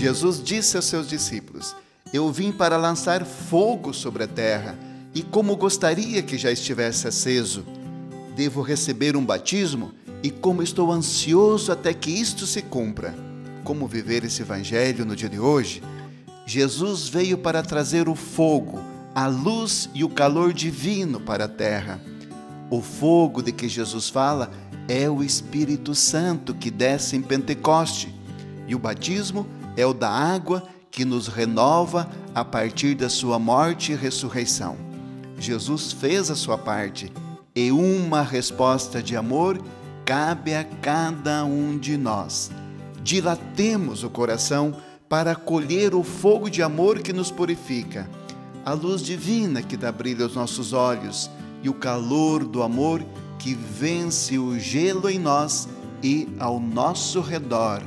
Jesus disse aos seus discípulos: Eu vim para lançar fogo sobre a terra, e como gostaria que já estivesse aceso. Devo receber um batismo, e como estou ansioso até que isto se cumpra. Como viver esse evangelho no dia de hoje? Jesus veio para trazer o fogo, a luz e o calor divino para a terra. O fogo de que Jesus fala é o Espírito Santo que desce em Pentecoste, e o batismo é o da água que nos renova a partir da sua morte e ressurreição. Jesus fez a sua parte e uma resposta de amor cabe a cada um de nós. Dilatemos o coração para acolher o fogo de amor que nos purifica, a luz divina que dá brilho aos nossos olhos e o calor do amor que vence o gelo em nós e ao nosso redor.